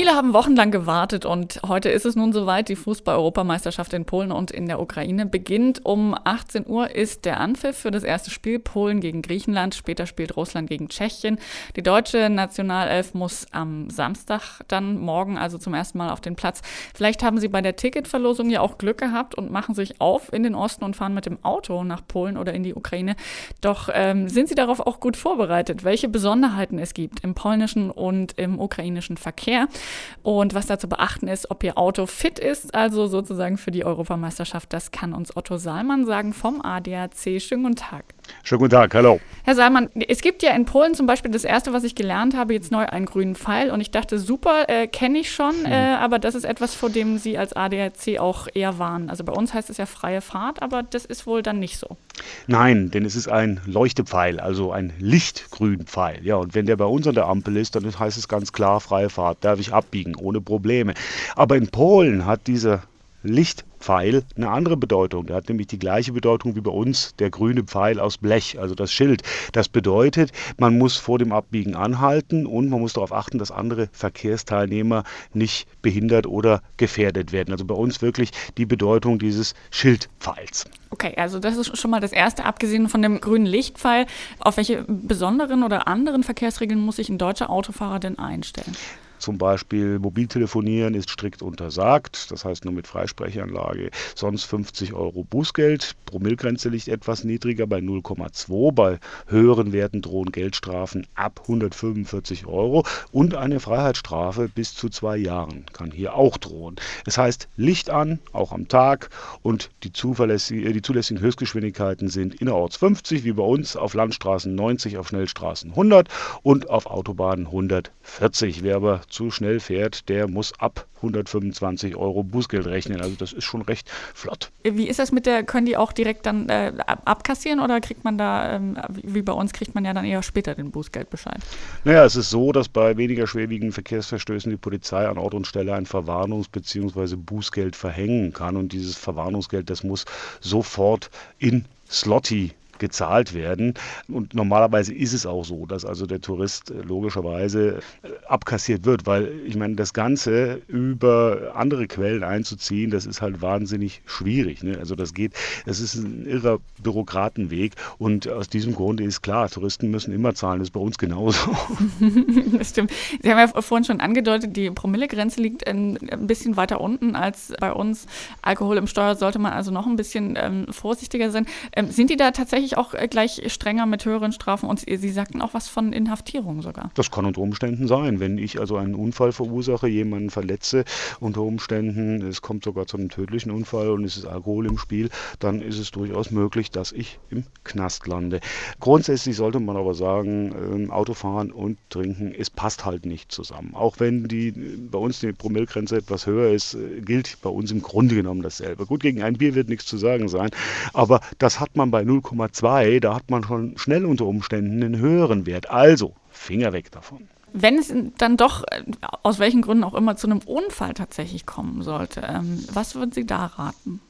Viele haben wochenlang gewartet und heute ist es nun soweit. Die Fußball-Europameisterschaft in Polen und in der Ukraine beginnt. Um 18 Uhr ist der Anpfiff für das erste Spiel Polen gegen Griechenland. Später spielt Russland gegen Tschechien. Die deutsche Nationalelf muss am Samstag dann morgen also zum ersten Mal auf den Platz. Vielleicht haben Sie bei der Ticketverlosung ja auch Glück gehabt und machen sich auf in den Osten und fahren mit dem Auto nach Polen oder in die Ukraine. Doch ähm, sind Sie darauf auch gut vorbereitet, welche Besonderheiten es gibt im polnischen und im ukrainischen Verkehr? Und was da zu beachten ist, ob Ihr Auto fit ist, also sozusagen für die Europameisterschaft, das kann uns Otto Salmann sagen vom ADAC. Schönen guten Tag. Schönen guten Tag, hallo. Herr Salmann, es gibt ja in Polen zum Beispiel das erste, was ich gelernt habe, jetzt neu einen grünen Pfeil. Und ich dachte, super, äh, kenne ich schon, hm. äh, aber das ist etwas, vor dem Sie als ADAC auch eher warnen. Also bei uns heißt es ja freie Fahrt, aber das ist wohl dann nicht so. Nein, denn es ist ein Leuchtepfeil, also ein Lichtgrünpfeil. Ja, und wenn der bei uns an der Ampel ist, dann heißt es ganz klar freie Fahrt. Darf ich abbiegen, ohne Probleme. Aber in Polen hat dieser Lichtpfeil eine andere Bedeutung. Der hat nämlich die gleiche Bedeutung wie bei uns der grüne Pfeil aus Blech, also das Schild. Das bedeutet, man muss vor dem Abbiegen anhalten und man muss darauf achten, dass andere Verkehrsteilnehmer nicht behindert oder gefährdet werden. Also bei uns wirklich die Bedeutung dieses Schildpfeils. Okay, also das ist schon mal das Erste, abgesehen von dem grünen Lichtpfeil. Auf welche besonderen oder anderen Verkehrsregeln muss sich ein deutscher Autofahrer denn einstellen? Zum Beispiel Mobiltelefonieren ist strikt untersagt, das heißt nur mit Freisprechanlage. Sonst 50 Euro Bußgeld. Promillgrenze liegt etwas niedriger bei 0,2. Bei höheren Werten drohen Geldstrafen ab 145 Euro und eine Freiheitsstrafe bis zu zwei Jahren kann hier auch drohen. Es heißt Licht an, auch am Tag und die, zuverlässig, die zulässigen Höchstgeschwindigkeiten sind innerorts 50 wie bei uns, auf Landstraßen 90, auf Schnellstraßen 100 und auf Autobahnen 140. Wer aber zu schnell fährt, der muss ab 125 Euro Bußgeld rechnen. Also das ist schon recht flott. Wie ist das mit der, können die auch direkt dann äh, abkassieren oder kriegt man da, ähm, wie bei uns, kriegt man ja dann eher später den Bußgeldbescheid? Naja, es ist so, dass bei weniger schwerwiegenden Verkehrsverstößen die Polizei an Ort und Stelle ein Verwarnungs- bzw. Bußgeld verhängen kann. Und dieses Verwarnungsgeld, das muss sofort in Slotty gezahlt werden. Und normalerweise ist es auch so, dass also der Tourist äh, logischerweise äh, abkassiert wird, weil ich meine, das Ganze über andere Quellen einzuziehen, das ist halt wahnsinnig schwierig. Ne? Also das geht, es ist ein irrer Bürokratenweg und aus diesem Grunde ist klar, Touristen müssen immer zahlen, das ist bei uns genauso. das stimmt. Sie haben ja vorhin schon angedeutet, die Promillegrenze liegt ein, ein bisschen weiter unten als bei uns. Alkohol im Steuer sollte man also noch ein bisschen ähm, vorsichtiger sein. Ähm, sind die da tatsächlich tatsächlich auch äh, gleich strenger mit höheren Strafen und Sie sagten auch was von Inhaftierung sogar. Das kann unter Umständen sein. Wenn ich also einen Unfall verursache, jemanden verletze, unter Umständen, es kommt sogar zu einem tödlichen Unfall und es ist Alkohol im Spiel, dann ist es durchaus möglich, dass ich im Knast lande. Grundsätzlich sollte man aber sagen, ähm, Autofahren und Trinken, es passt halt nicht zusammen. Auch wenn die bei uns die Promillgrenze etwas höher ist, äh, gilt bei uns im Grunde genommen dasselbe. Gut, gegen ein Bier wird nichts zu sagen sein, aber das hat man bei 0,2 2, da hat man schon schnell unter Umständen einen höheren Wert. Also Finger weg davon. Wenn es dann doch, äh, aus welchen Gründen auch immer, zu einem Unfall tatsächlich kommen sollte, ähm, was würden Sie da raten?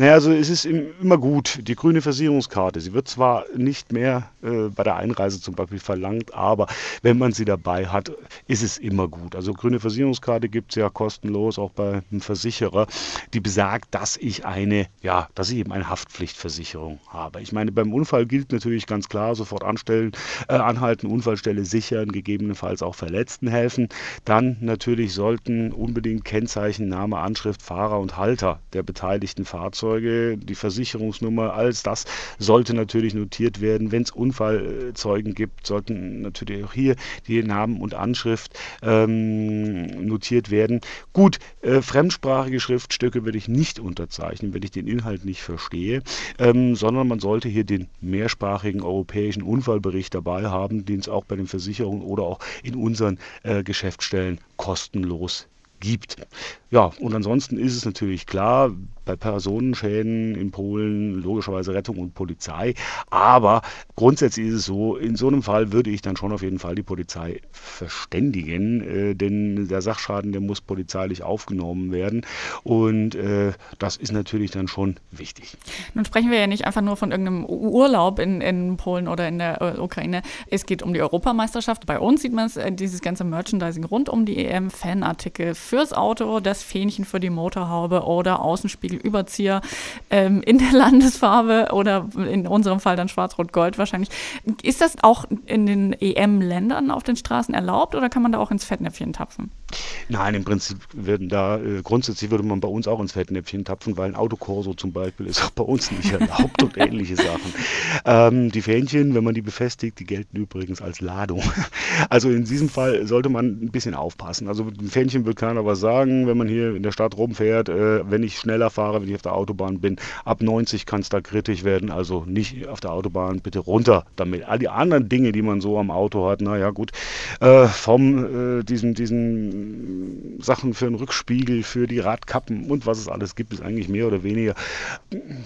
Naja, also es ist immer gut, die grüne Versicherungskarte, sie wird zwar nicht mehr äh, bei der Einreise zum Beispiel verlangt, aber wenn man sie dabei hat, ist es immer gut. Also grüne Versicherungskarte gibt es ja kostenlos auch bei einem Versicherer, die besagt, dass ich eine, ja, dass ich eben eine Haftpflichtversicherung habe. Ich meine, beim Unfall gilt natürlich ganz klar, sofort anstellen, äh, anhalten, Unfallstelle sichern, gegebenenfalls auch Verletzten helfen. Dann natürlich sollten unbedingt Kennzeichen, Name, Anschrift, Fahrer und Halter der Beteiligten beschädigten Fahrzeuge, die Versicherungsnummer, alles das sollte natürlich notiert werden. Wenn es Unfallzeugen gibt, sollten natürlich auch hier die Namen und Anschrift ähm, notiert werden. Gut, äh, fremdsprachige Schriftstücke würde ich nicht unterzeichnen, wenn ich den Inhalt nicht verstehe, ähm, sondern man sollte hier den mehrsprachigen europäischen Unfallbericht dabei haben, den es auch bei den Versicherungen oder auch in unseren äh, Geschäftsstellen kostenlos gibt. Ja, und ansonsten ist es natürlich klar, bei Personenschäden in Polen logischerweise Rettung und Polizei. Aber grundsätzlich ist es so, in so einem Fall würde ich dann schon auf jeden Fall die Polizei verständigen, äh, denn der Sachschaden, der muss polizeilich aufgenommen werden. Und äh, das ist natürlich dann schon wichtig. Nun sprechen wir ja nicht einfach nur von irgendeinem Urlaub in, in Polen oder in der äh, Ukraine. Es geht um die Europameisterschaft. Bei uns sieht man es, äh, dieses ganze Merchandising rund um die EM, Fanartikel fürs Auto, das Fähnchen für die Motorhaube oder Außenspiegel Überzieher ähm, in der Landesfarbe oder in unserem Fall dann Schwarz-Rot-Gold wahrscheinlich. Ist das auch in den EM-Ländern auf den Straßen erlaubt oder kann man da auch ins Fettnäpfchen tapfen? Nein, im Prinzip würden da, äh, grundsätzlich würde man bei uns auch ins Fettnäpfchen tapfen, weil ein Autokorso zum Beispiel ist auch bei uns nicht erlaubt und ähnliche Sachen. Ähm, die Fähnchen, wenn man die befestigt, die gelten übrigens als Ladung. Also in diesem Fall sollte man ein bisschen aufpassen. Also mit dem Fähnchen wird keiner was sagen, wenn man hier in der Stadt rumfährt, äh, wenn ich schneller fahre, wenn ich auf der Autobahn bin, ab 90 kann es da kritisch werden, also nicht auf der Autobahn, bitte runter damit. All die anderen Dinge, die man so am Auto hat, naja gut, äh, vom äh, diesen, diesen Sachen für den Rückspiegel, für die Radkappen und was es alles gibt, ist eigentlich mehr oder weniger,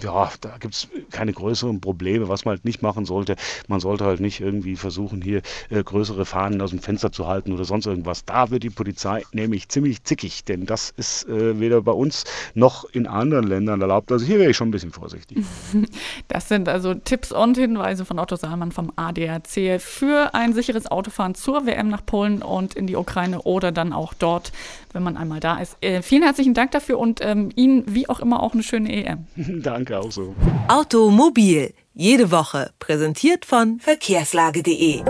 ja, da gibt es keine größeren Probleme. Was man halt nicht machen sollte, man sollte halt nicht irgendwie versuchen, hier äh, größere Fahnen aus dem Fenster zu halten oder sonst irgendwas. Da wird die Polizei nämlich ziemlich zickig, denn das ist äh, weder bei uns noch in anderen Ländern erlaubt. Also hier wäre ich schon ein bisschen vorsichtig. Das sind also Tipps und Hinweise von Otto Salmann vom ADAC für ein sicheres Autofahren zur WM nach Polen und in die Ukraine oder dann auch dort, wenn man einmal da ist. Äh, vielen herzlichen Dank dafür und ähm, Ihnen wie auch immer auch eine schöne EM. Danke auch so. Automobil, jede Woche, präsentiert von verkehrslage.de.